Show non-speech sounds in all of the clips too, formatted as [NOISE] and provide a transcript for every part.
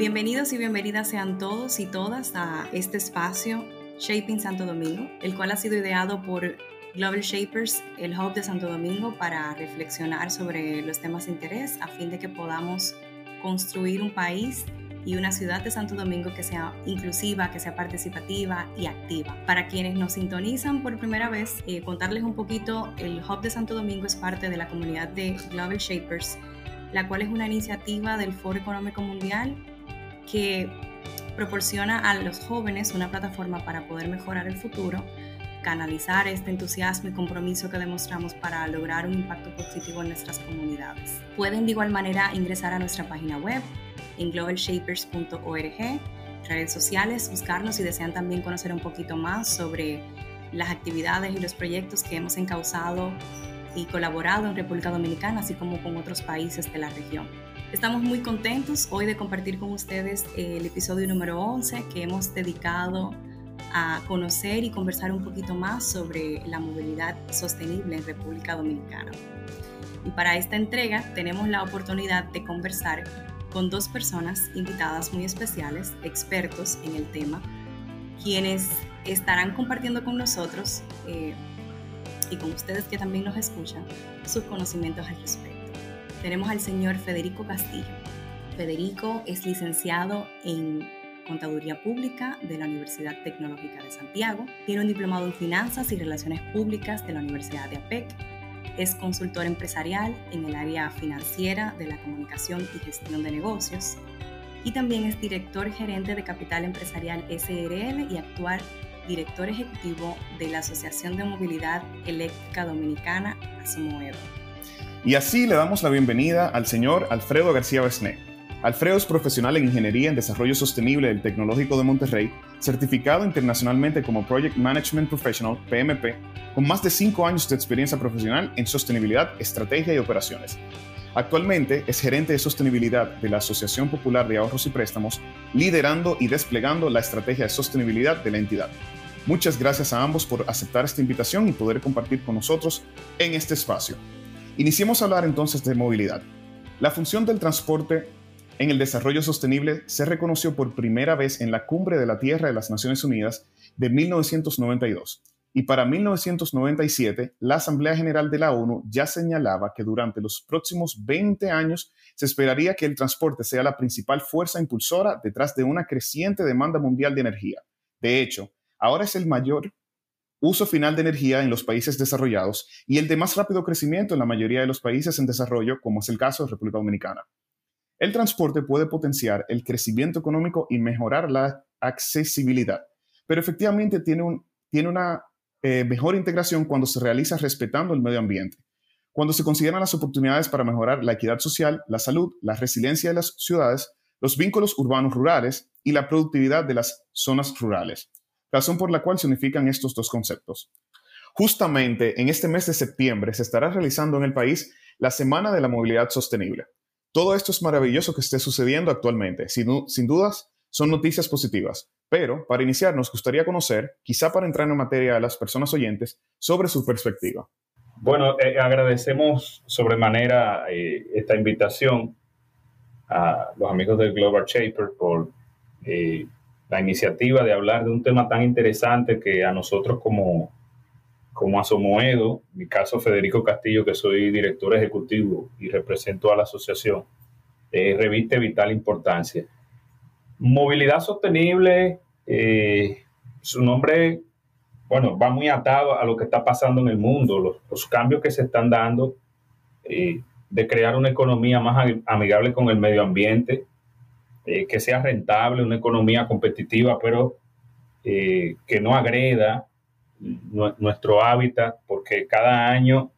Bienvenidos y bienvenidas sean todos y todas a este espacio Shaping Santo Domingo, el cual ha sido ideado por Global Shapers, el Hub de Santo Domingo, para reflexionar sobre los temas de interés a fin de que podamos construir un país y una ciudad de Santo Domingo que sea inclusiva, que sea participativa y activa. Para quienes nos sintonizan por primera vez, eh, contarles un poquito, el Hub de Santo Domingo es parte de la comunidad de Global Shapers, la cual es una iniciativa del Foro Económico Mundial que proporciona a los jóvenes una plataforma para poder mejorar el futuro canalizar este entusiasmo y compromiso que demostramos para lograr un impacto positivo en nuestras comunidades. Pueden de igual manera ingresar a nuestra página web en globalshapers.org, redes sociales, buscarnos si desean también conocer un poquito más sobre las actividades y los proyectos que hemos encauzado y colaborado en República Dominicana, así como con otros países de la región. Estamos muy contentos hoy de compartir con ustedes el episodio número 11 que hemos dedicado a conocer y conversar un poquito más sobre la movilidad sostenible en República Dominicana. Y para esta entrega tenemos la oportunidad de conversar con dos personas invitadas muy especiales, expertos en el tema, quienes estarán compartiendo con nosotros eh, y con ustedes que también nos escuchan sus conocimientos al respecto. Tenemos al señor Federico Castillo. Federico es licenciado en Contaduría Pública de la Universidad Tecnológica de Santiago, tiene un diplomado en Finanzas y Relaciones Públicas de la Universidad de APEC, es consultor empresarial en el área financiera de la comunicación y gestión de negocios y también es director gerente de Capital Empresarial SRL y actual director ejecutivo de la Asociación de Movilidad Eléctrica Dominicana, ASOMOEDO. Y así le damos la bienvenida al señor Alfredo García Besné, Alfredo es profesional en Ingeniería en Desarrollo Sostenible del Tecnológico de Monterrey, certificado internacionalmente como Project Management Professional, PMP, con más de cinco años de experiencia profesional en sostenibilidad, estrategia y operaciones. Actualmente es gerente de sostenibilidad de la Asociación Popular de Ahorros y Préstamos, liderando y desplegando la estrategia de sostenibilidad de la entidad. Muchas gracias a ambos por aceptar esta invitación y poder compartir con nosotros en este espacio. Iniciemos a hablar entonces de movilidad. La función del transporte en el desarrollo sostenible se reconoció por primera vez en la Cumbre de la Tierra de las Naciones Unidas de 1992. Y para 1997, la Asamblea General de la ONU ya señalaba que durante los próximos 20 años se esperaría que el transporte sea la principal fuerza impulsora detrás de una creciente demanda mundial de energía. De hecho, ahora es el mayor uso final de energía en los países desarrollados y el de más rápido crecimiento en la mayoría de los países en desarrollo, como es el caso de República Dominicana. El transporte puede potenciar el crecimiento económico y mejorar la accesibilidad, pero efectivamente tiene, un, tiene una eh, mejor integración cuando se realiza respetando el medio ambiente. Cuando se consideran las oportunidades para mejorar la equidad social, la salud, la resiliencia de las ciudades, los vínculos urbanos rurales y la productividad de las zonas rurales, razón por la cual se unifican estos dos conceptos. Justamente en este mes de septiembre se estará realizando en el país la Semana de la Movilidad Sostenible, todo esto es maravilloso que esté sucediendo actualmente. Sin, dudas, son noticias positivas. Pero para iniciar, nos gustaría conocer, quizá para entrar en materia a las personas oyentes, sobre su perspectiva. Bueno, eh, agradecemos sobremanera eh, esta invitación a los amigos del Global Shaper por eh, la iniciativa de hablar de un tema tan interesante que a nosotros como como Asomoedo, en mi caso Federico Castillo, que soy director ejecutivo y represento a la asociación, eh, reviste vital importancia. Movilidad sostenible, eh, su nombre, bueno, va muy atado a lo que está pasando en el mundo, los, cambios que se están dando eh, de crear una economía más amigable con el medio ambiente, que sea rentable, una economía competitiva, pero que no agreda nuestro hábitat, porque cada año,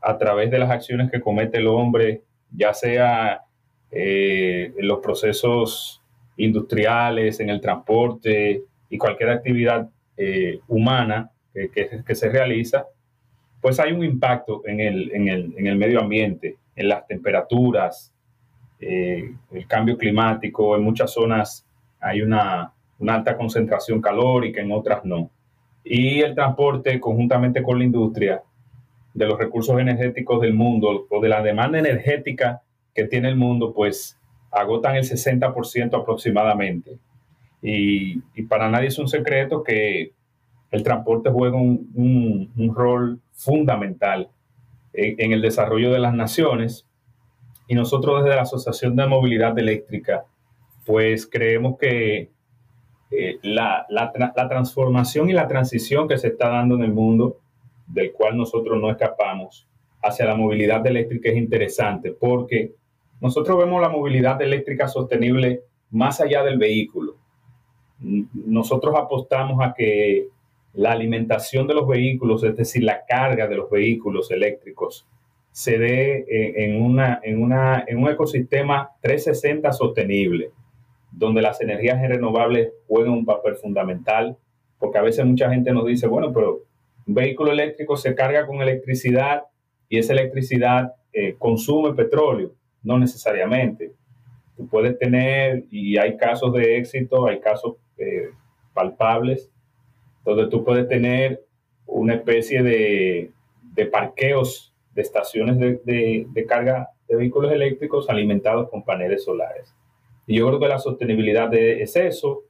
a través de las acciones que comete el hombre, ya sea eh, en los procesos industriales, en el transporte y cualquier actividad eh, humana que, se realiza, pues hay un impacto en el, en el, medio ambiente, en las temperaturas, eh, el cambio climático, en muchas zonas hay una, alta concentración calórica, en otras no y el transporte conjuntamente con la industria de los recursos energéticos del mundo o de la demanda energética que tiene el mundo, pues agotan el 60% aproximadamente. Y, para nadie es un secreto que el transporte juega un, rol fundamental en, el desarrollo de las naciones. Y nosotros desde la Asociación de Movilidad Eléctrica, pues creemos que eh, la, la transformación y la transición que se está dando en el mundo, del cual nosotros no escapamos, hacia la movilidad eléctrica es interesante porque nosotros vemos la movilidad eléctrica sostenible más allá del vehículo. Nosotros apostamos a que la alimentación de los vehículos, es decir, la carga de los vehículos eléctricos, se dé en, una, en, una, en un ecosistema 360 sostenible, donde las energías renovables juegan un papel fundamental, porque a veces mucha gente nos dice, bueno, pero un vehículo eléctrico se carga con electricidad y esa electricidad eh, consume petróleo. No necesariamente. Tú puedes tener, y hay casos de éxito, hay casos eh, palpables, donde tú puedes tener una especie de, parqueos de estaciones de, carga de vehículos eléctricos alimentados con paneles solares. Y yo creo que la sostenibilidad es eso,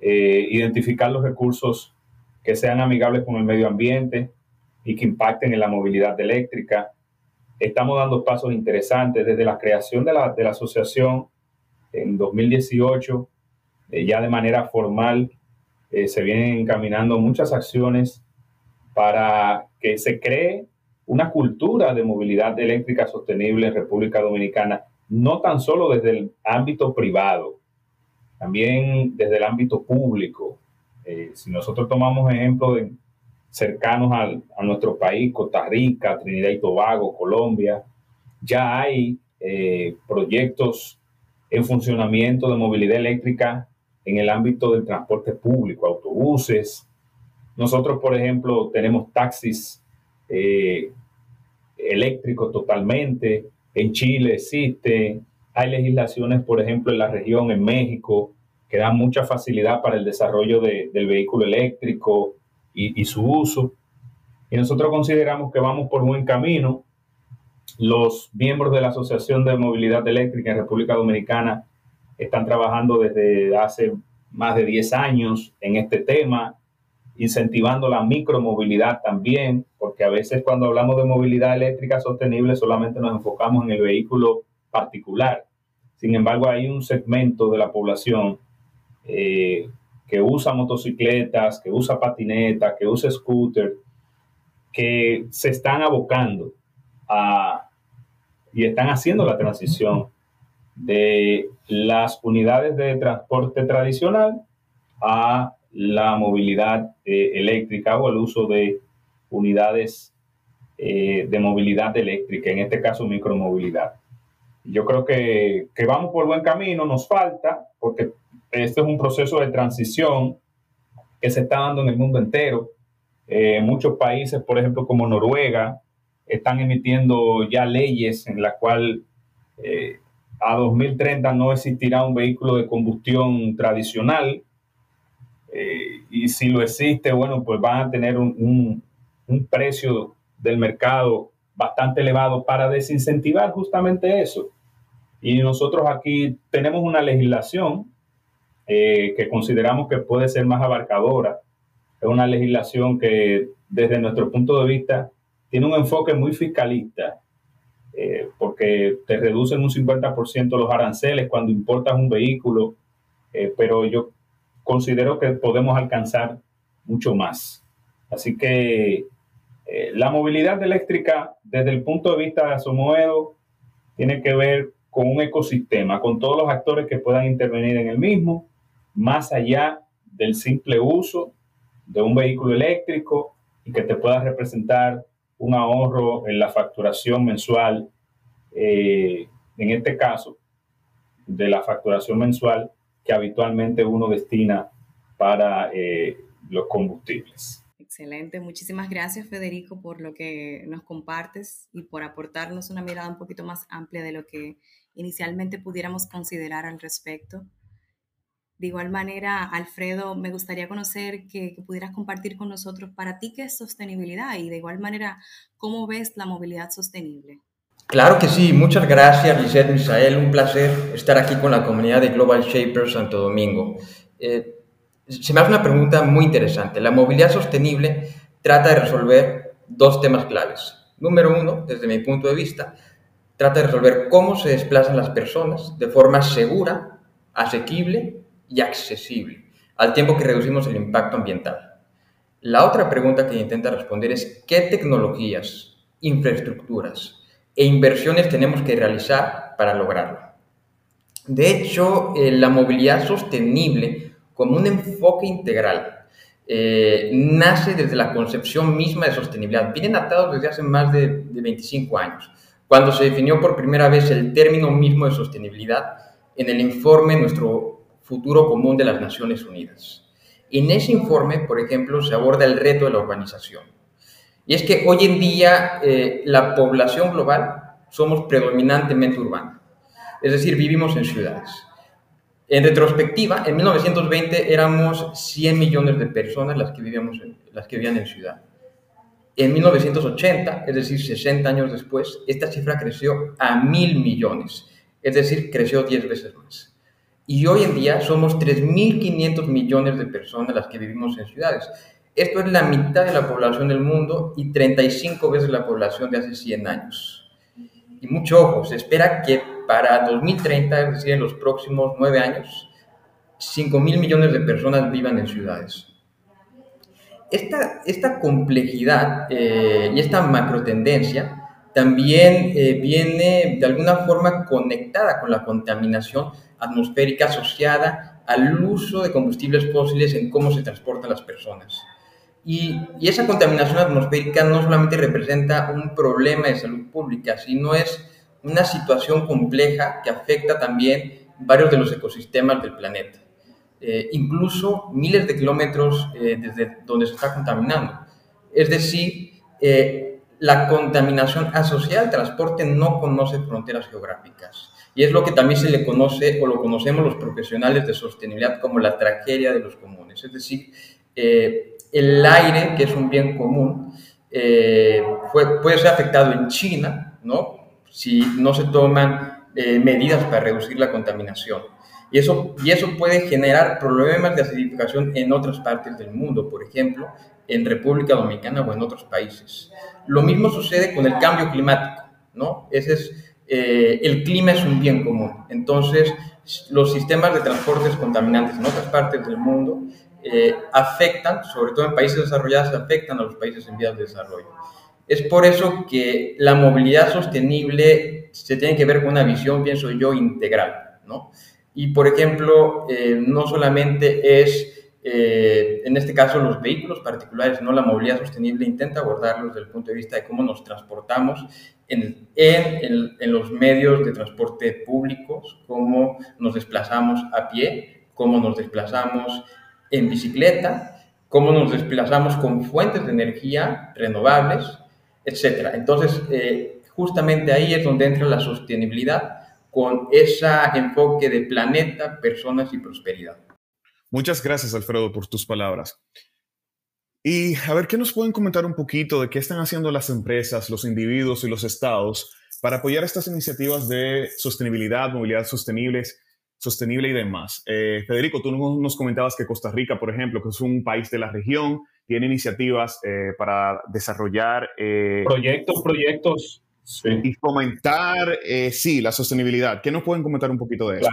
eh, identificar los recursos que sean amigables con el medio ambiente, y que impacten en la movilidad eléctrica. Estamos dando pasos interesantes desde la creación de la, de la asociación en 2018, eh, ya de manera formal, eh, se vienen encaminando muchas acciones para que se cree una cultura de movilidad eléctrica sostenible en República Dominicana, no tan solo desde el ámbito privado, también desde el ámbito público. Eh, si nosotros tomamos ejemplo de cercanos a nuestro país, Costa Rica, Trinidad y Tobago, Colombia. Ya hay eh, proyectos en funcionamiento de movilidad eléctrica en el ámbito del transporte público, autobuses. Nosotros, por ejemplo, tenemos taxis eh, eléctricos totalmente. En Chile existe. Hay legislaciones, por ejemplo, en la región, en México, que dan mucha facilidad para el desarrollo del vehículo eléctrico y, su uso. Y nosotros consideramos que vamos por buen camino. Los miembros de la Asociación de Movilidad Eléctrica en República Dominicana están trabajando desde hace más de 10 años en este tema, incentivando la micromovilidad también, porque a veces cuando hablamos de movilidad eléctrica sostenible solamente nos enfocamos en el vehículo particular. Sin embargo, hay un segmento de la población eh, que usa motocicletas, que usa patinetas, que usa scooter, que se están abocando a, y están haciendo la transición de las unidades de transporte tradicional a la movilidad eh, eléctrica o el uso de unidades eh, de movilidad eléctrica, en este caso micromovilidad. Yo creo que, que vamos por buen camino, nos falta, porque este es un proceso de transición que se está dando en el mundo entero. Eh, muchos países, por ejemplo, como Noruega, están emitiendo ya leyes en las cuales eh, a 2030 no existirá un vehículo de combustión tradicional. Y si lo existe, bueno, pues van a tener un precio del mercado bastante elevado para desincentivar justamente eso. Y nosotros aquí tenemos una legislación eh, que consideramos que puede ser más abarcadora. Es una legislación que desde nuestro punto de vista tiene un enfoque muy fiscalista, eh, porque te reducen un 50% los aranceles cuando importas un vehículo, eh, pero yo considero que podemos alcanzar mucho más. Así que la movilidad eléctrica desde el punto de vista de Asomoedo tiene que ver con un ecosistema, con todos los actores que puedan intervenir en el mismo más allá del simple uso de un vehículo eléctrico y que te pueda representar un ahorro en la facturación mensual, eh, en este caso, de la facturación mensual que habitualmente uno destina para eh, los combustibles. Excelente, muchísimas gracias Federico por lo que nos compartes y por aportarnos una mirada un poquito más amplia de lo que inicialmente pudiéramos considerar al respecto. De igual manera, Alfredo, me gustaría conocer que, pudieras compartir con nosotros para ti qué es sostenibilidad y de igual manera, ¿cómo ves la movilidad sostenible? Claro que sí, muchas gracias Lisette Misael, un placer estar aquí con la comunidad de Global Shapers Santo Domingo. Eh, se me hace una pregunta muy interesante. La movilidad sostenible trata de resolver dos temas claves. Número uno, desde mi punto de vista, trata de resolver cómo se desplazan las personas de forma segura, asequible y accesible, al tiempo que reducimos el impacto ambiental. La otra pregunta que intenta responder es qué tecnologías, infraestructuras, e inversiones tenemos que realizar para lograrlo. De hecho, eh, la movilidad sostenible como un enfoque integral eh, nace desde la concepción misma de sostenibilidad. Vienen atados desde hace más de, de 25 años, cuando se definió por primera vez el término mismo de sostenibilidad en el informe Nuestro futuro común de las Naciones Unidas. En ese informe, por ejemplo, se aborda el reto de la urbanización y es que hoy en día eh, la población global somos predominantemente urbana, es decir, vivimos en ciudades. En retrospectiva, en 1920 éramos 100 millones de personas las que, vivíamos las que vivían en ciudad. En 1980, es decir, 60 años después, esta cifra creció a mil millones, es decir, creció 10 veces más. Y hoy en día somos 3.500 millones de personas las que vivimos en ciudades. Esto es la mitad de la población del mundo y 35 veces la población de hace 100 años. Y mucho ojo, se espera que para 2030, es decir, en los próximos 9 años, 5 mil millones de personas vivan en ciudades. Esta, esta complejidad eh, y esta macro tendencia también eh, viene de alguna forma conectada con la contaminación atmosférica asociada al uso de combustibles fósiles en cómo se transportan las personas. Y, esa contaminación atmosférica no solamente representa un problema de salud pública, sino es una situación compleja que afecta también varios de los ecosistemas del planeta. Eh, incluso miles de kilómetros eh, desde donde se está contaminando. Es decir, eh, la contaminación asociada al transporte no conoce fronteras geográficas. Y es lo que también se le conoce o lo conocemos los profesionales de sostenibilidad como la tragedia de los comunes. Es decir, el aire, que es un bien común, eh, puede, ser afectado en China, ¿no? Si no se toman eh, medidas para reducir la contaminación. Y eso, y eso puede generar problemas de acidificación en otras partes del mundo, por ejemplo, en República Dominicana o en otros países. Lo mismo sucede con el cambio climático, ¿no? Ese es, eh, el clima es un bien común. Entonces, los sistemas de transportes contaminantes en otras partes del mundo eh, afectan, sobre todo en países desarrollados, afectan a los países en vías de desarrollo. Es por eso que la movilidad sostenible se tiene que ver con una visión, pienso yo, integral, ¿no? Y, por ejemplo, eh, no solamente es, eh, en este caso, los vehículos particulares, ¿no? La movilidad sostenible intenta abordarlos desde el punto de vista de cómo nos transportamos en, en, en los medios de transporte públicos, cómo nos desplazamos a pie, cómo nos desplazamos en bicicleta, cómo nos desplazamos con fuentes de energía renovables, etc. Entonces, eh, justamente ahí es donde entra la sostenibilidad con ese enfoque de planeta, personas y prosperidad. Muchas gracias, Alfredo, por tus palabras. Y a ver, ¿qué nos pueden comentar un poquito de qué están haciendo las empresas, los individuos y los estados para apoyar estas iniciativas de sostenibilidad, movilidad sostenibles sostenible y demás. Eh, Federico, tú nos comentabas que Costa Rica, por ejemplo, que es un país de la región, tiene iniciativas eh, para desarrollar... Eh, proyectos, proyectos. Y fomentar, sí, la sostenibilidad. ¿Qué nos pueden comentar un poquito de eso?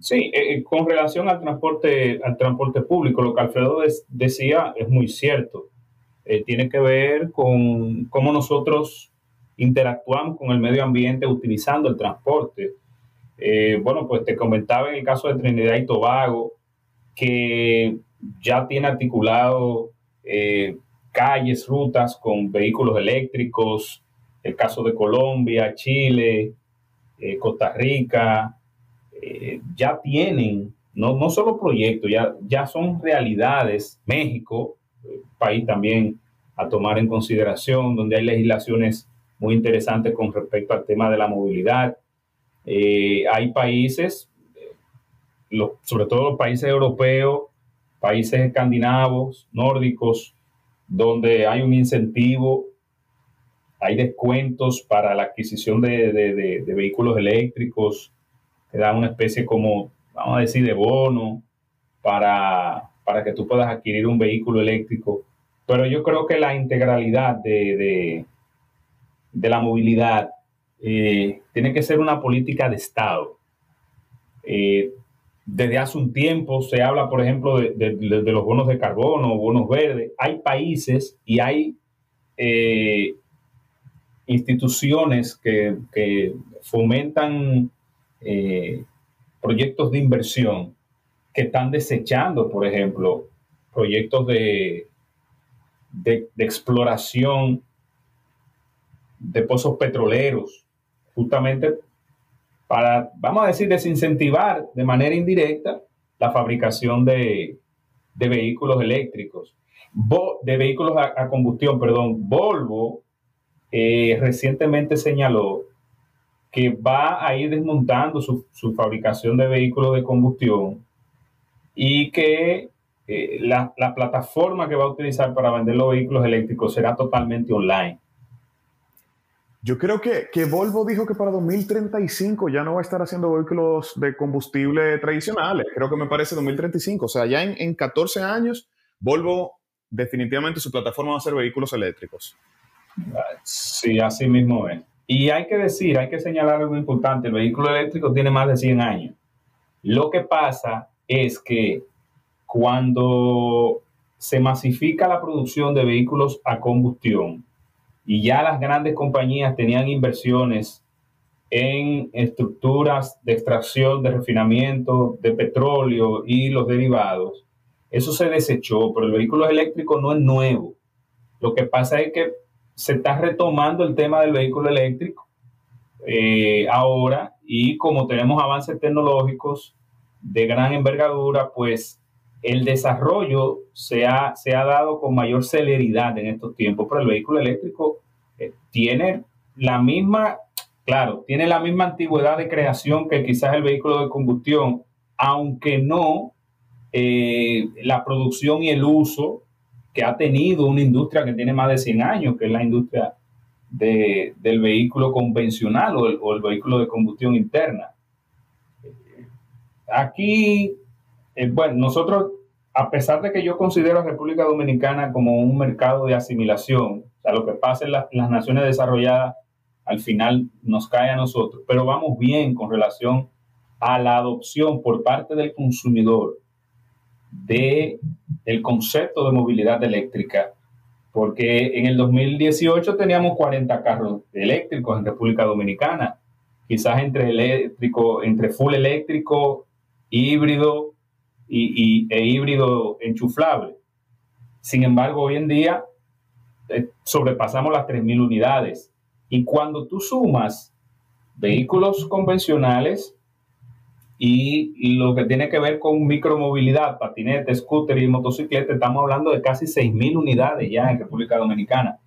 Sí, con relación al transporte, al transporte público, lo que Alfredo decía es muy cierto. tiene que ver con cómo nosotros interactuamos con el medio ambiente utilizando el transporte. Eh, bueno, pues te comentaba en el caso de Trinidad y Tobago que ya tiene articulado eh, calles, rutas con vehículos eléctricos, el caso de Colombia, Chile, eh, Costa Rica, ya tienen, no, no solo proyectos, ya, ya son realidades. México, país también a tomar en consideración, donde hay legislaciones muy interesantes con respecto al tema de la movilidad. Eh, hay países, sobre todo los países europeos, países escandinavos, nórdicos, donde hay un incentivo hay descuentos para la adquisición de, vehículos eléctricos, te dan una especie como, vamos a decir, de bono para, para que tú puedas adquirir un vehículo eléctrico. Pero yo creo que la integralidad de, la movilidad eh, tiene que ser una política de Estado. Eh, desde hace un tiempo se habla, por ejemplo, de, los bonos de carbono, bonos verdes. Hay países y hay eh, instituciones que, fomentan eh, proyectos de inversión que están desechando, por ejemplo, proyectos de, de, exploración de pozos petroleros, justamente para, vamos a decir, desincentivar de manera indirecta la fabricación de, vehículos eléctricos, de vehículos a, combustión, perdón. Volvo eh, recientemente señaló que va a ir desmontando su, fabricación de vehículos de combustión y que eh, la, plataforma que va a utilizar para vender los vehículos eléctricos será totalmente online. Yo creo que, que, Volvo dijo que para 2035 ya no va a estar haciendo vehículos de combustible tradicionales. Creo que me parece 2035. O sea, ya en, en 14 años, Volvo definitivamente su plataforma va a ser vehículos eléctricos. Sí, así mismo es. Y hay que decir, hay que señalar algo importante, el vehículo eléctrico tiene más de 100 años. Lo que pasa es que cuando se masifica la producción de vehículos a combustión y ya las grandes compañías tenían inversiones en estructuras de extracción, de refinamiento de petróleo y los derivados, eso se desechó, pero el vehículo eléctrico no es nuevo. Lo que pasa es que se está retomando el tema del vehículo eléctrico eh, ahora y como tenemos avances tecnológicos de gran envergadura, pues el desarrollo se ha, se ha dado con mayor celeridad en estos tiempos, pero el vehículo eléctrico eh, tiene la misma, claro, tiene la misma antigüedad de creación que quizás el vehículo de combustión, aunque no eh, la producción y el uso que ha tenido una industria que tiene más de 100 años, que es la industria del vehículo convencional o el, vehículo de combustión interna. Aquí, eh, bueno, nosotros, a pesar de que yo considero a República Dominicana como un mercado de asimilación, o sea, lo que pasa en, las naciones desarrolladas al final nos cae a nosotros, pero vamos bien con relación a la adopción por parte del consumidor de concepto de movilidad eléctrica, porque en el 2018 teníamos 40 carros eléctricos en República Dominicana, quizás entre eléctrico, entre full eléctrico, híbrido y, e híbrido enchuflable. Sin embargo, hoy en día eh, sobrepasamos las 3.000 unidades. Y cuando tú sumas vehículos convencionales y lo que tiene que ver con micromovilidad, patinete, scooter y motocicleta, estamos hablando de casi 6.000 unidades ya en República Dominicana.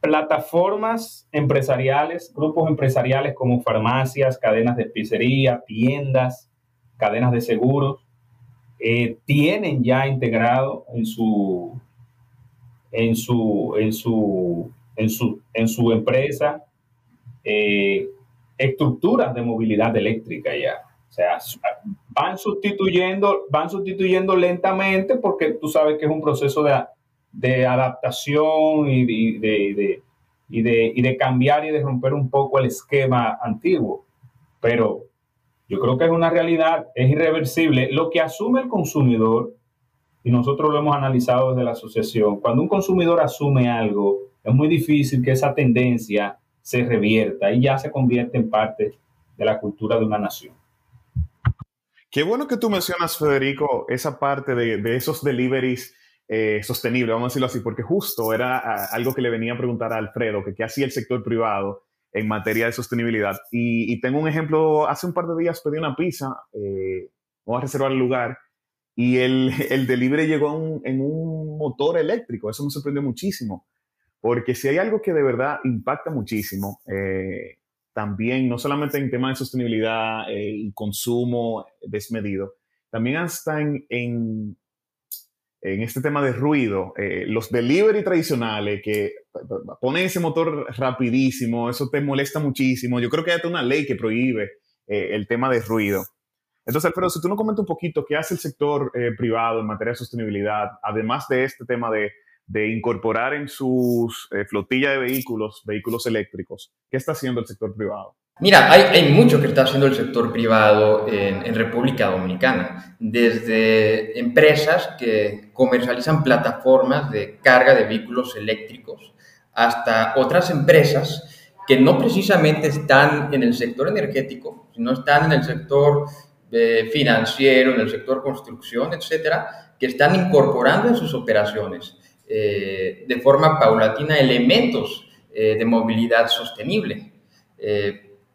Plataformas empresariales, grupos empresariales como farmacias, cadenas de pizzería, tiendas, cadenas de seguros, eh, tienen ya integrado en su, en su, en su, en su, en su empresa eh, estructuras de movilidad eléctrica ya. O sea, van sustituyendo, van sustituyendo lentamente porque tú sabes que es un proceso de, de adaptación y de, y, de, y de cambiar y de romper un poco el esquema antiguo. Pero yo creo que es una realidad, es irreversible. Lo que asume el consumidor, y nosotros lo hemos analizado desde la asociación, cuando un consumidor asume algo, es muy difícil que esa tendencia se revierta y ya se convierte en parte de la cultura de una nación. Qué bueno que tú mencionas, Federico, esa parte de, esos deliveries eh, sostenibles, vamos a decirlo así, porque justo era ah, algo que le venía a preguntar a Alfredo, que qué hacía el sector privado en materia de sostenibilidad. Y, tengo un ejemplo, hace un par de días pedí una pizza, eh, vamos a reservar el lugar, y el, [LAUGHS] el delivery llegó en un motor eléctrico, eso me sorprendió muchísimo, porque si hay algo que de verdad impacta muchísimo, eh, también, no solamente en temas de sostenibilidad eh, y consumo desmedido, también hasta en, en este tema de ruido, eh, los delivery tradicionales que ponen ese motor rapidísimo, eso te molesta muchísimo. Yo creo que hay una ley que prohíbe eh, el tema de ruido. Entonces, Alfredo, si tú nos comentas un poquito qué hace el sector eh, privado en materia de sostenibilidad, además de este tema de, de incorporar en sus flotilla de vehículos, vehículos eléctricos, ¿qué está haciendo el sector privado? Mira, hay, hay, mucho que está haciendo el sector privado en, República Dominicana, desde empresas que comercializan plataformas de carga de vehículos eléctricos hasta otras empresas que no precisamente están en el sector energético, sino están en el sector eh, financiero, en el sector construcción, etcétera, que están incorporando en sus operaciones eh, de forma paulatina elementos eh, de movilidad sostenible.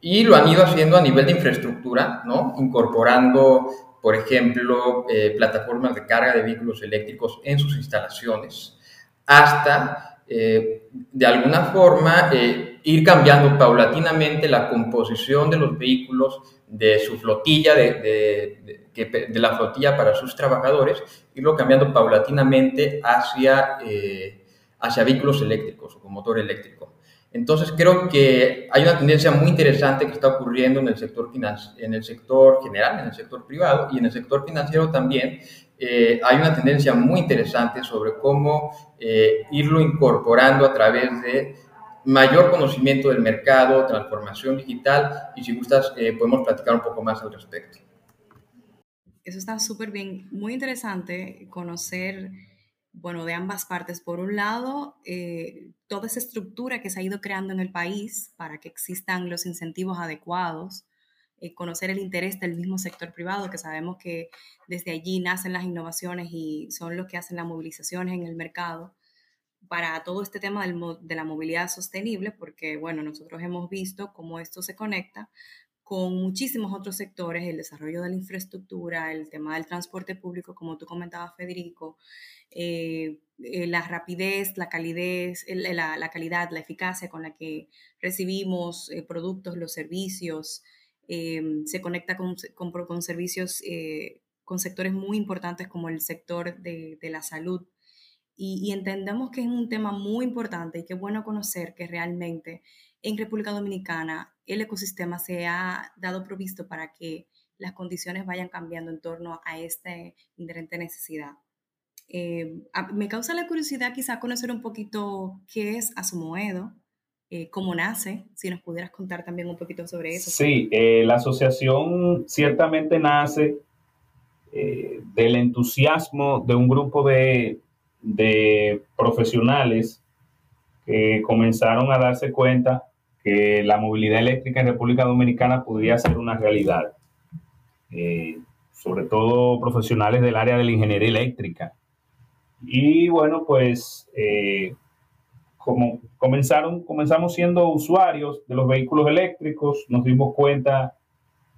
Y lo han ido haciendo a nivel de infraestructura. Incorporando, por ejemplo, eh, plataformas de carga de vehículos eléctricos en sus instalaciones, hasta, eh, de alguna forma, eh, ir cambiando paulatinamente la composición de los vehículos de su flotilla, de la flotilla para sus trabajadores, irlo cambiando paulatinamente hacia, hacia vehículos eléctricos o con motor eléctrico. Entonces creo que hay una tendencia muy interesante que está ocurriendo en el sector, en el sector general, en el sector privado y en el sector financiero también. Eh, hay una tendencia muy interesante sobre cómo eh, irlo incorporando a través de mayor conocimiento del mercado, transformación digital y si gustas eh, podemos platicar un poco más al respecto. Eso está súper bien, muy interesante conocer bueno, de ambas partes. Por un lado, eh, toda esa estructura que se ha ido creando en el país para que existan los incentivos adecuados, eh, conocer el interés del mismo sector privado, que sabemos que desde allí nacen las innovaciones y son los que hacen las movilizaciones en el mercado para todo este tema de la movilidad sostenible, porque, bueno, nosotros hemos visto cómo esto se conecta con muchísimos otros sectores, el desarrollo de la infraestructura, el tema del transporte público, como tú comentabas, Federico, eh, eh, la rapidez, la calidez, la, la, calidad, la eficacia con la que recibimos eh, productos, los servicios, se conecta con, con, con servicios, con sectores muy importantes como el sector de, de la salud. Y, y entendemos que es un tema muy importante y es bueno conocer que realmente en República Dominicana el ecosistema se ha dado provisto para que las condiciones vayan cambiando en torno a esta inherente necesidad. Eh, me causa la curiosidad quizá conocer un poquito qué es Asumoedo, eh, cómo nace, si nos pudieras contar también un poquito sobre eso. Sí, eh, la asociación ciertamente nace del entusiasmo de un grupo de, de profesionales que comenzaron a darse cuenta que la movilidad eléctrica en República Dominicana podría ser una realidad, eh, sobre todo profesionales del área de la ingeniería eléctrica. Y bueno, pues eh, como comenzaron, comenzamos siendo usuarios de los vehículos eléctricos, nos dimos cuenta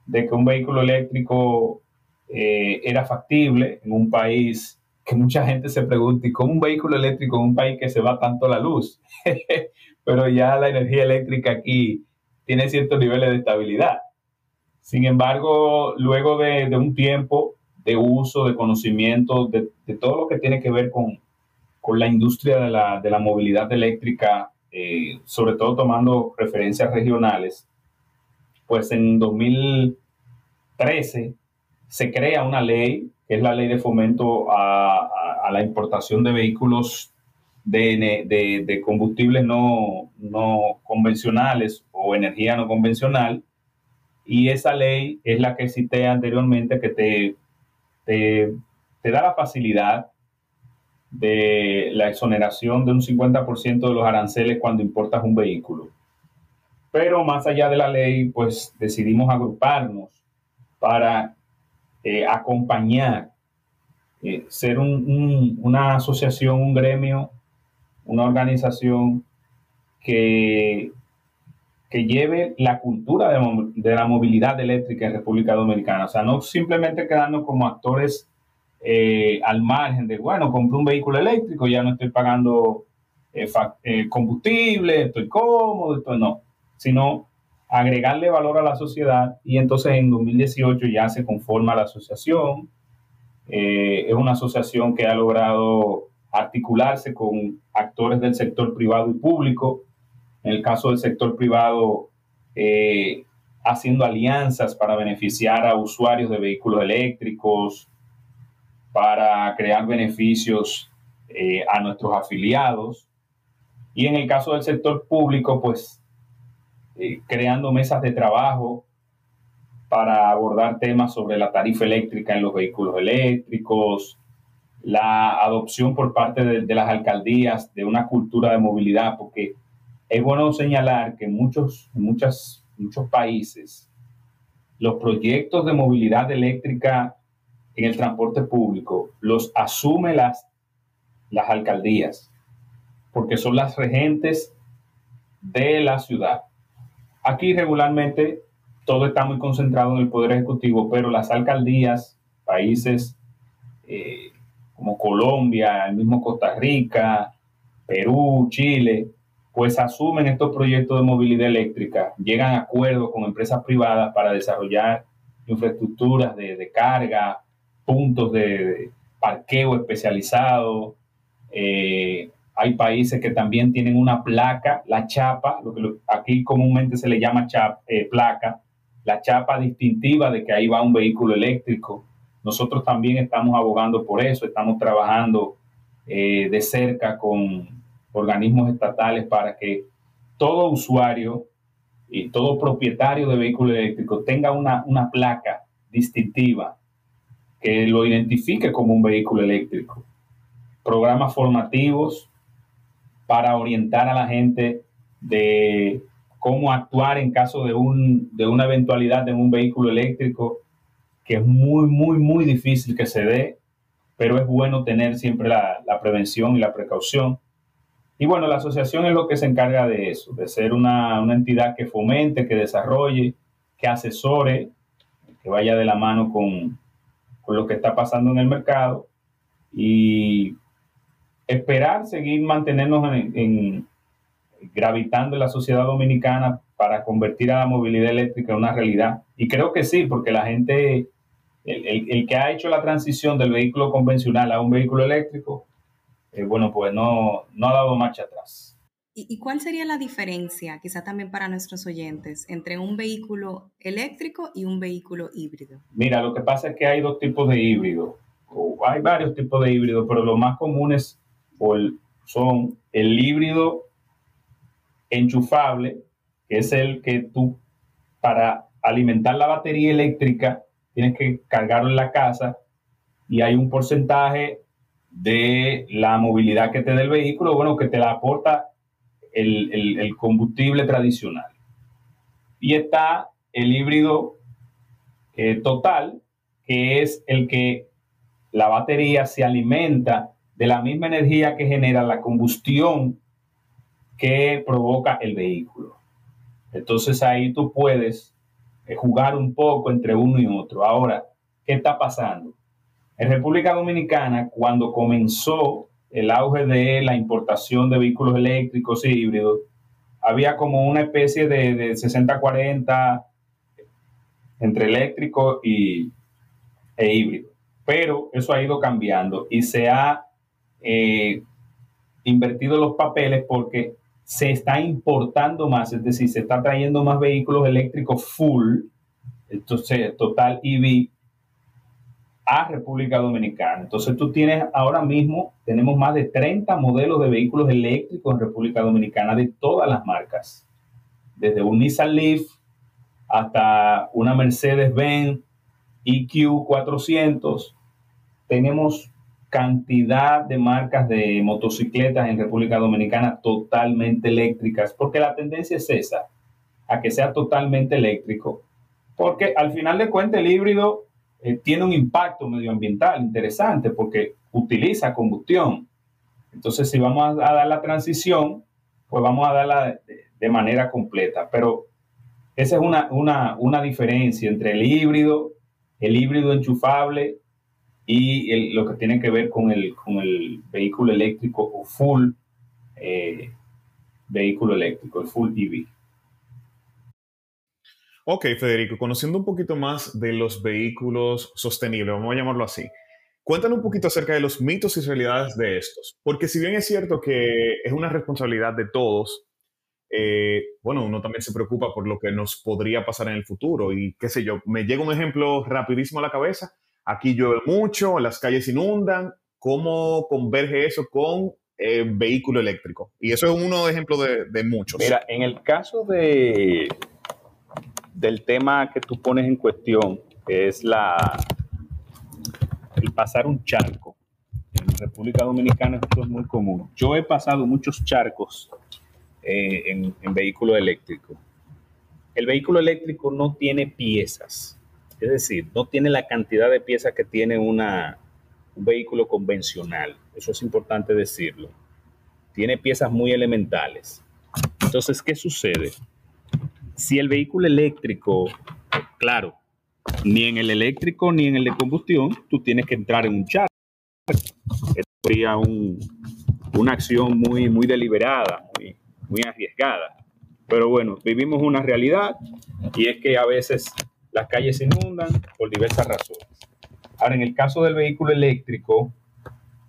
de que un vehículo eléctrico eh, era factible en un país que mucha gente se pregunta, ¿y cómo un vehículo eléctrico en un país que se va tanto la luz? [LAUGHS] pero ya la energía eléctrica aquí tiene ciertos niveles de estabilidad. Sin embargo, luego de, un tiempo de uso, de conocimiento, de, todo lo que tiene que ver con, la industria de la, movilidad eléctrica, eh, sobre todo tomando referencias regionales, pues en 2013 se crea una ley, que es la ley de fomento a, a la importación de vehículos de, de, combustibles no, no, convencionales o energía no convencional. Y esa ley es la que cité anteriormente que te, te, te da la facilidad de la exoneración de un 50% de los aranceles cuando importas un vehículo. Pero más allá de la ley, pues decidimos agruparnos para eh, acompañar, eh, ser una asociación, un gremio una organización que, que lleve la cultura de, la movilidad eléctrica en República Dominicana. O sea, no simplemente quedarnos como actores eh, al margen de, bueno, compré un vehículo eléctrico, ya no estoy pagando combustible, estoy cómodo, esto no, sino agregarle valor a la sociedad y entonces en 2018 ya se conforma la asociación es una asociación que ha logrado articularse con actores del sector privado y público. En el caso del sector privado, haciendo alianzas para beneficiar a usuarios de vehículos eléctricos, para crear beneficios eh, a nuestros afiliados. Y en el caso del sector público, pues eh, creando mesas de trabajo para abordar temas sobre la tarifa eléctrica en los vehículos eléctricos, la adopción por parte de, de las alcaldías de una cultura de movilidad, porque es bueno señalar que muchos, muchas muchos países, los proyectos de movilidad eléctrica en el transporte público los asume las, las alcaldías, porque son las regentes de la ciudad. Aquí regularmente todo está muy concentrado en el Poder Ejecutivo, pero las alcaldías, países eh, como Colombia, el mismo Costa Rica, Perú, Chile, pues asumen estos proyectos de movilidad eléctrica, llegan a acuerdos con empresas privadas para desarrollar infraestructuras de, carga, puntos de, parqueo especializado. Eh, hay países que también tienen una placa, la chapa, lo que aquí comúnmente se le llama eh, placa, la chapa distintiva de que ahí va un vehículo eléctrico. Nosotros también estamos abogando por eso, estamos trabajando eh, de cerca con organismos estatales para que todo usuario y todo propietario de vehículo eléctrico tenga una, una placa distintiva que lo identifique como un vehículo eléctrico. Programas formativos para orientar a la gente de cómo actuar en caso de, un, de una eventualidad en un vehículo eléctrico, que es muy, muy, muy difícil que se dé, pero es bueno tener siempre la, la prevención y la precaución. Y bueno, la asociación es lo que se encarga de eso, de ser una, entidad que fomente, que desarrolle, que asesore, que vaya de la mano con, lo que está pasando en el mercado y esperar seguir mantenernos en, gravitando en la sociedad dominicana para convertir a la movilidad eléctrica en una realidad. Y creo que sí, porque la gente, el, el que ha hecho la transición del vehículo convencional a un vehículo eléctrico, eh, bueno, pues no, no ha dado marcha atrás. ¿Y, cuál sería la diferencia, quizá también para nuestros oyentes, entre un vehículo eléctrico y un vehículo híbrido? Mira, lo que pasa es que hay dos tipos de híbrido, o hay varios tipos de híbrido, pero los más comunes son el híbrido enchufable, que es el que tú, para alimentar la batería eléctrica, tienes que cargarlo en la casa y hay un porcentaje de la movilidad que te da el vehículo, bueno, que te la aporta el, combustible tradicional. Y está el híbrido eh, total, que es el que la batería se alimenta de la misma energía que genera la combustión que provoca el vehículo. Entonces ahí tú puedes eh, jugar un poco entre uno y otro. Ahora, ¿qué está pasando? En República Dominicana, cuando comenzó el auge de la importación de vehículos eléctricos y híbridos, había como una especie de, 60-40 entre eléctrico y, e híbrido. Pero eso ha ido cambiando y se ha eh, invertido los papeles porque se está importando más, es decir, se está trayendo más vehículos eléctricos full, entonces total EV a República Dominicana. Entonces tú tienes ahora mismo, tenemos más de 30 modelos de vehículos eléctricos en República Dominicana de todas las marcas, desde un Nissan Leaf hasta una Mercedes-Benz EQ 400. Tenemos cantidad de marcas de motocicletas en República Dominicana totalmente eléctricas, porque la tendencia es esa, a que sea totalmente eléctrico, porque al final de cuentas el híbrido eh, tiene un impacto medioambiental interesante porque utiliza combustión. Entonces, si vamos a, dar la transición, pues vamos a darla de, manera completa. Pero esa es una, una, diferencia entre el híbrido, el híbrido enchufable y lo que tiene que ver con el, con el vehículo eléctrico o full eh, vehículo eléctrico, el full EV. Ok, Federico, conociendo un poquito más de los vehículos sostenibles, vamos a llamarlo así, Cuéntanos un poquito acerca de los mitos y realidades de estos, porque si bien es cierto que es una responsabilidad de todos, eh, bueno, uno también se preocupa por lo que nos podría pasar en el futuro y qué sé yo, me llega un ejemplo rapidísimo a la cabeza, aquí llueve mucho, las calles inundan, ¿cómo converge eso con eh, vehículo eléctrico? Y eso es uno ejemplo de, de muchos. Mira, en el caso de, del tema que tú pones en cuestión, es la, el pasar un charco. En República Dominicana esto es muy común. Yo he pasado muchos charcos eh, en vehículo eléctrico. El vehículo eléctrico no tiene piezas, es decir, no tiene la cantidad de piezas que tiene un vehículo convencional. Eso es importante decirlo. Tiene piezas muy elementales. Entonces, ¿qué sucede? Si el vehículo eléctrico, claro, ni en el eléctrico ni en el de combustión, tú tienes que entrar en un charco. Esto sería un, una acción muy, muy deliberada, muy, muy arriesgada. Pero bueno, vivimos una realidad y es que a veces las calles se inundan por diversas razones. Ahora, en el caso del vehículo eléctrico,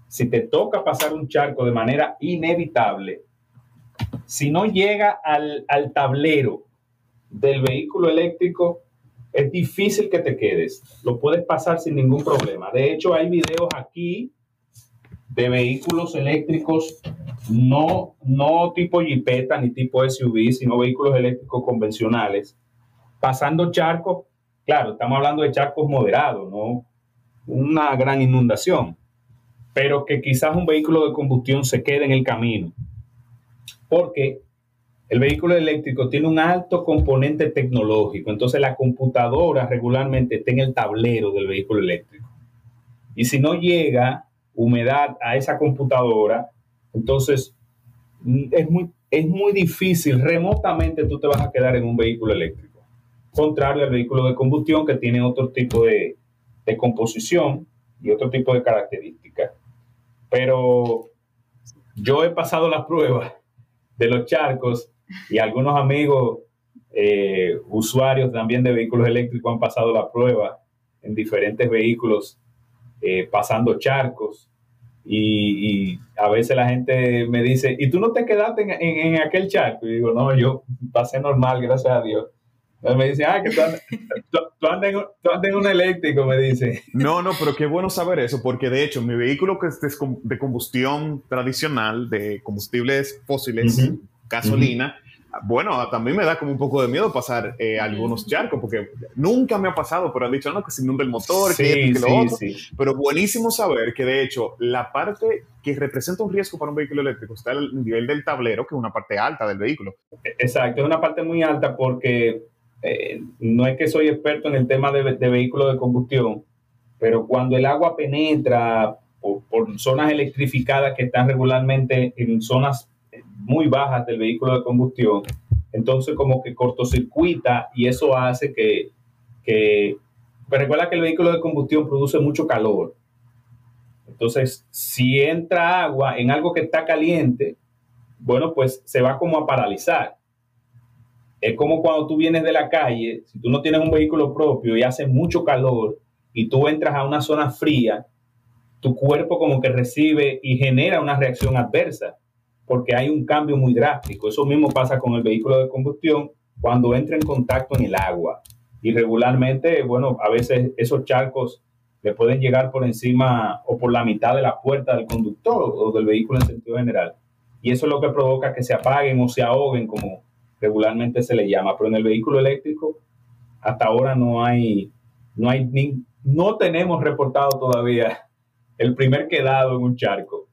si te toca pasar un charco de manera inevitable, si no llega al, al tablero del vehículo eléctrico, es difícil que te quedes. Lo puedes pasar sin ningún problema. De hecho, hay videos aquí de vehículos eléctricos, no, no tipo Jeepeta ni tipo SUV, sino vehículos eléctricos convencionales, pasando charcos. Claro, estamos hablando de charcos moderados, no una gran inundación, pero que quizás un vehículo de combustión se quede en el camino. Porque el vehículo eléctrico tiene un alto componente tecnológico, entonces la computadora regularmente está en el tablero del vehículo eléctrico. Y si no llega humedad a esa computadora, entonces mm, es muy, es muy difícil, remotamente tú te vas a quedar en un vehículo eléctrico. Contrario al vehículo de combustión que tiene otro tipo de, de composición y otro tipo de características. Pero yo he pasado la prueba de los charcos y algunos amigos eh, usuarios también de vehículos eléctricos han pasado la prueba en diferentes vehículos eh, pasando charcos y, y, a veces la gente me dice, ¿y tú no te quedaste en, en, en, aquel charco? Y digo, no, yo pasé normal, gracias a Dios. Me dice, ah, que tú andas, tú, tú andas, en, tú andas en un eléctrico, me dice. No, no, pero qué bueno saber eso, porque de hecho mi vehículo que es de combustión tradicional, de combustibles fósiles, uh -huh. gasolina, uh -huh bueno, también me da como un poco de miedo pasar eh, algunos charcos, porque nunca me ha pasado, pero han dicho, no, que se inunda el motor, sí, que, que sí, lo otro. Sí. Pero buenísimo saber que de hecho la parte que representa un riesgo para un vehículo eléctrico está al nivel del tablero, que es una parte alta del vehículo. Exacto, es una parte muy alta porque eh, no es que soy experto en el tema de, de vehículos de combustión, pero cuando el agua penetra por, por zonas electrificadas que están regularmente en zonas muy bajas del vehículo de combustión, entonces como que cortocircuita y eso hace que, que pero recuerda que el vehículo de combustión produce mucho calor. Entonces, si entra agua en algo que está caliente, bueno, pues se va como a paralizar. Es como cuando tú vienes de la calle, si tú no tienes un vehículo propio y hace mucho calor y tú entras a una zona fría, tu cuerpo como que recibe y genera una reacción adversa porque hay un cambio muy drástico. Eso mismo pasa con el vehículo de combustión cuando entra en contacto en el agua. Y regularmente, bueno, a veces esos charcos le pueden llegar por encima o por la mitad de la puerta del conductor o del vehículo en sentido general. Y eso es lo que provoca que se apaguen o se ahoguen, como regularmente se le llama. Pero en el vehículo eléctrico, hasta ahora no hay, no hay, ni, no tenemos reportado todavía el primer quedado en un charco.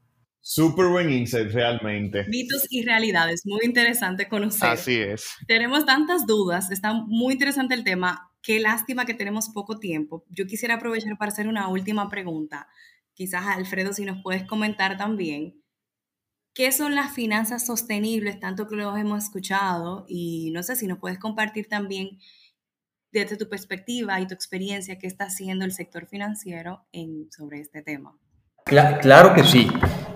Súper buen insight, realmente. Mitos y realidades, muy interesante conocer. Así es. Tenemos tantas dudas, está muy interesante el tema. Qué lástima que tenemos poco tiempo. Yo quisiera aprovechar para hacer una última pregunta. Quizás, Alfredo, si nos puedes comentar también, ¿qué son las finanzas sostenibles, tanto que lo hemos escuchado? Y no sé si nos puedes compartir también desde tu perspectiva y tu experiencia, qué está haciendo el sector financiero en, sobre este tema. Claro, claro que sí.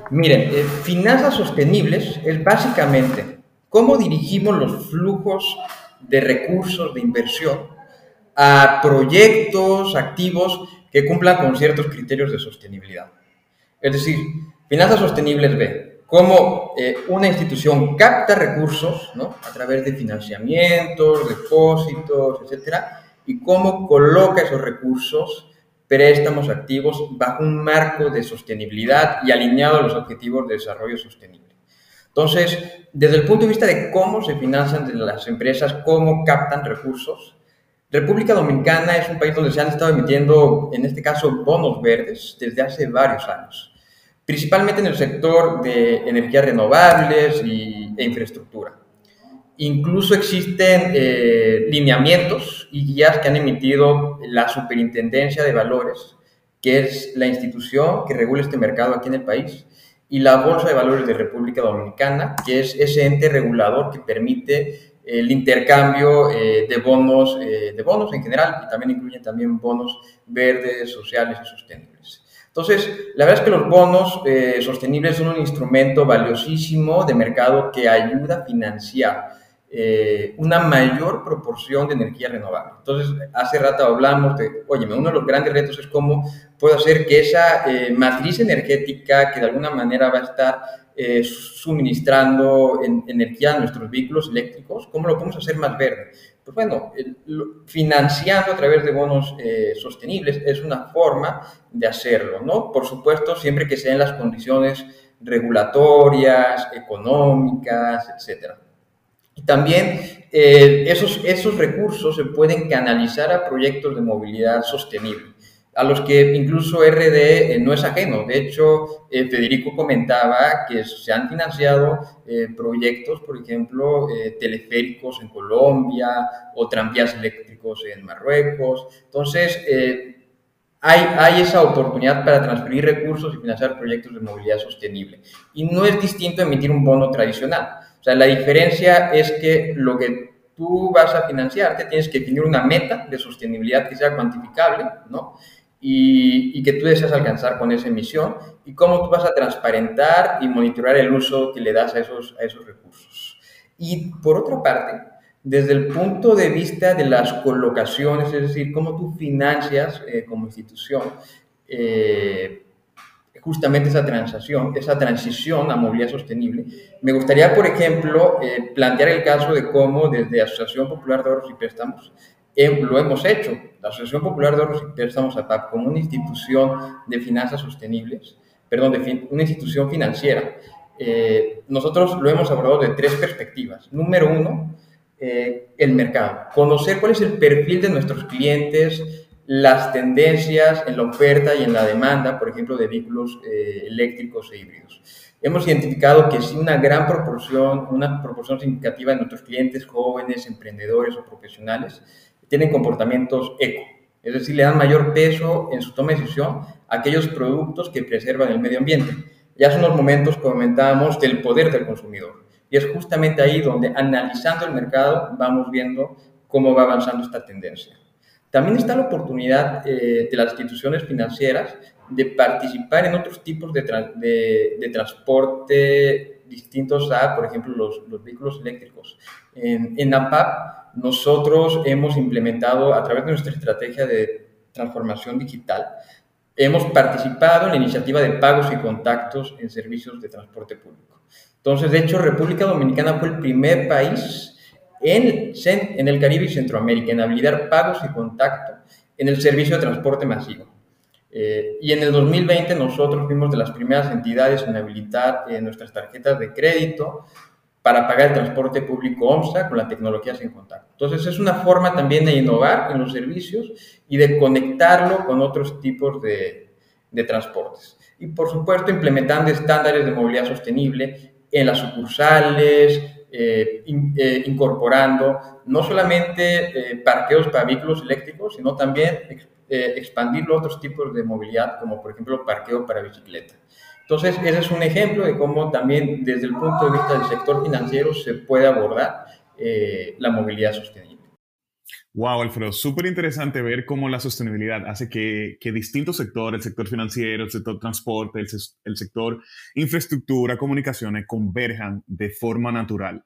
Miren, eh, finanzas sostenibles es básicamente cómo dirigimos los flujos de recursos de inversión a proyectos, activos que cumplan con ciertos criterios de sostenibilidad. Es decir, finanzas sostenibles ve cómo eh, una institución capta recursos a través de financiamientos, depósitos, etcétera, y cómo coloca esos recursos, préstamos activos, bajo un marco de sostenibilidad y alineado a los objetivos de desarrollo sostenible. Entonces, desde el punto de vista de cómo se financian las empresas, cómo captan recursos, República Dominicana es un país donde se han estado emitiendo, en este caso, bonos verdes desde hace varios años, principalmente en el sector de energías renovables y, e infraestructura. Incluso existen eh, lineamientos y guías que han emitido la Superintendencia de Valores, que es la institución que regula este mercado aquí en el país, y la Bolsa de Valores de República Dominicana, que es ese ente regulador que permite el intercambio eh, de bonos, eh, de bonos en general, y también incluye también bonos verdes, sociales y sostenibles. Entonces, la verdad es que los bonos sostenibles son un instrumento valiosísimo de mercado que ayuda a financiar eh, una mayor proporción de energía renovable. Entonces, hace rato hablamos de, oye, uno de los grandes retos es cómo puedo hacer que esa eh, matriz energética que de alguna manera va a estar eh, suministrando energía a nuestros vehículos eléctricos, ¿cómo lo podemos hacer más verde? Pues bueno, financiando a través de bonos sostenibles es una forma de hacerlo, ¿no? Por supuesto, siempre que sean las condiciones regulatorias, económicas, etcétera. Y también eh, esos, esos recursos se pueden canalizar a proyectos de movilidad sostenible, a los que incluso RD eh, no es ajeno. De hecho, eh, Federico comentaba que se han financiado proyectos, por ejemplo, teleféricos en Colombia o tranvías eléctricos en Marruecos. Entonces, hay, hay, esa oportunidad para transferir recursos y financiar proyectos de movilidad sostenible. Y no es distinto emitir un bono tradicional. O sea, la diferencia es que lo que tú vas a financiarte tienes que definir una meta de sostenibilidad que sea cuantificable, ¿no? Y, y, que tú deseas alcanzar con esa emisión y cómo tú vas a transparentar y monitorear el uso que le das a esos, a esos recursos. Y por otra parte, desde el punto de vista de las colocaciones, es decir, cómo tú financias eh, como institución, eh, justamente esa transacción, esa transición a movilidad sostenible. Me gustaría, por ejemplo, eh, plantear el caso de cómo desde Asociación Popular de Ahorros y Préstamos lo hemos hecho. La Asociación Popular de Ahorros y Préstamos, APAP, como una institución de finanzas sostenibles, perdón, de una institución financiera, eh, nosotros lo hemos abordado de tres perspectivas. Número uno, eh, el mercado. Conocer cuál es el perfil de nuestros clientes, las tendencias en la oferta y en la demanda, por ejemplo, de vehículos eh, eléctricos e híbridos. Hemos identificado que sí una gran proporción, una proporción significativa de nuestros clientes jóvenes, emprendedores o profesionales tienen comportamientos eco, es decir, le dan mayor peso en su toma de decisión a aquellos productos que preservan el medio ambiente. Ya hace unos momentos comentábamos del poder del consumidor y es justamente ahí donde analizando el mercado vamos viendo cómo va avanzando esta tendencia. También está la oportunidad eh, de las instituciones financieras de participar en otros tipos de, de, transporte distintos a, por ejemplo, los, los vehículos eléctricos. En, en, APAP, nosotros hemos implementado, a través de nuestra estrategia de transformación digital, hemos participado en la iniciativa de pagos y contactos en servicios de transporte público. Entonces, de hecho, República Dominicana fue el primer país en, en el Caribe y Centroamérica, en habilitar pagos y contacto en el servicio de transporte masivo. Eh, y en el 2020 nosotros fuimos de las primeras entidades en habilitar eh, nuestras tarjetas de crédito para pagar el transporte público OMSA con la tecnología sin contacto. Entonces es una forma también de innovar en los servicios y de conectarlo con otros tipos de, de transportes. Y por supuesto implementando estándares de movilidad sostenible en las sucursales, eh, eh, incorporando no solamente eh, parqueos para vehículos eléctricos, sino también expandirlo a otros tipos de movilidad, como por ejemplo parqueo para bicicleta. Entonces, ese es un ejemplo de cómo también desde el punto de vista del sector financiero se puede abordar la movilidad sostenible. Wow, Alfredo, súper interesante ver cómo la sostenibilidad hace que, distintos sectores, el sector financiero, el sector transporte, el, sector infraestructura, comunicaciones, converjan de forma natural.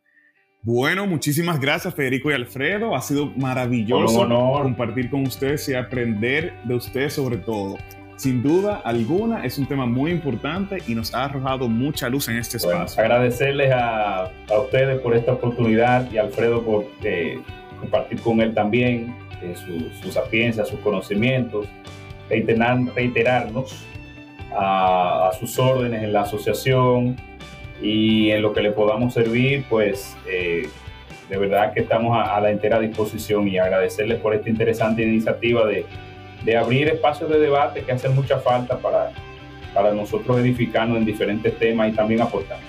Bueno, muchísimas gracias Federico y Alfredo. Ha sido maravilloso compartir con ustedes y aprender de ustedes sobre todo. Sin duda alguna es un tema muy importante y nos ha arrojado mucha luz en este espacio. agradecerles a, ustedes por esta oportunidad y a Alfredo por eh, compartir con él también eh, su, sapiencia, sus conocimientos, reiterarnos a, sus órdenes en la asociación y en lo que le podamos servir, pues eh, de verdad que estamos a, la entera disposición y agradecerles por esta interesante iniciativa de, de abrir espacios de debate que hacen mucha falta para, para nosotros edificarnos en diferentes temas y también aportar.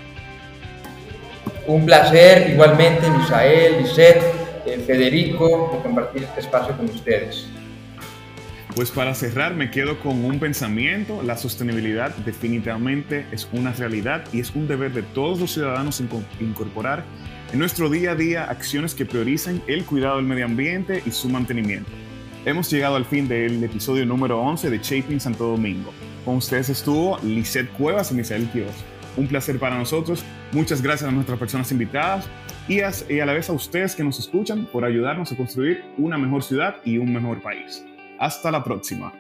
Un placer igualmente, Misael, Lisette, eh, Federico, de compartir este espacio con ustedes. Pues para cerrar me quedo con un pensamiento, la sostenibilidad definitivamente es una realidad y es un deber de todos los ciudadanos incorporar en nuestro día a día acciones que prioricen el cuidado del medio ambiente y su mantenimiento. Hemos llegado al fin del episodio número 11 de Shaping Santo Domingo. Con ustedes estuvo Lisette Cuevas y Misael Quios. Un placer para nosotros. Muchas gracias a nuestras personas invitadas y y a la vez a ustedes que nos escuchan por ayudarnos a construir una mejor ciudad y un mejor país. Hasta la próxima.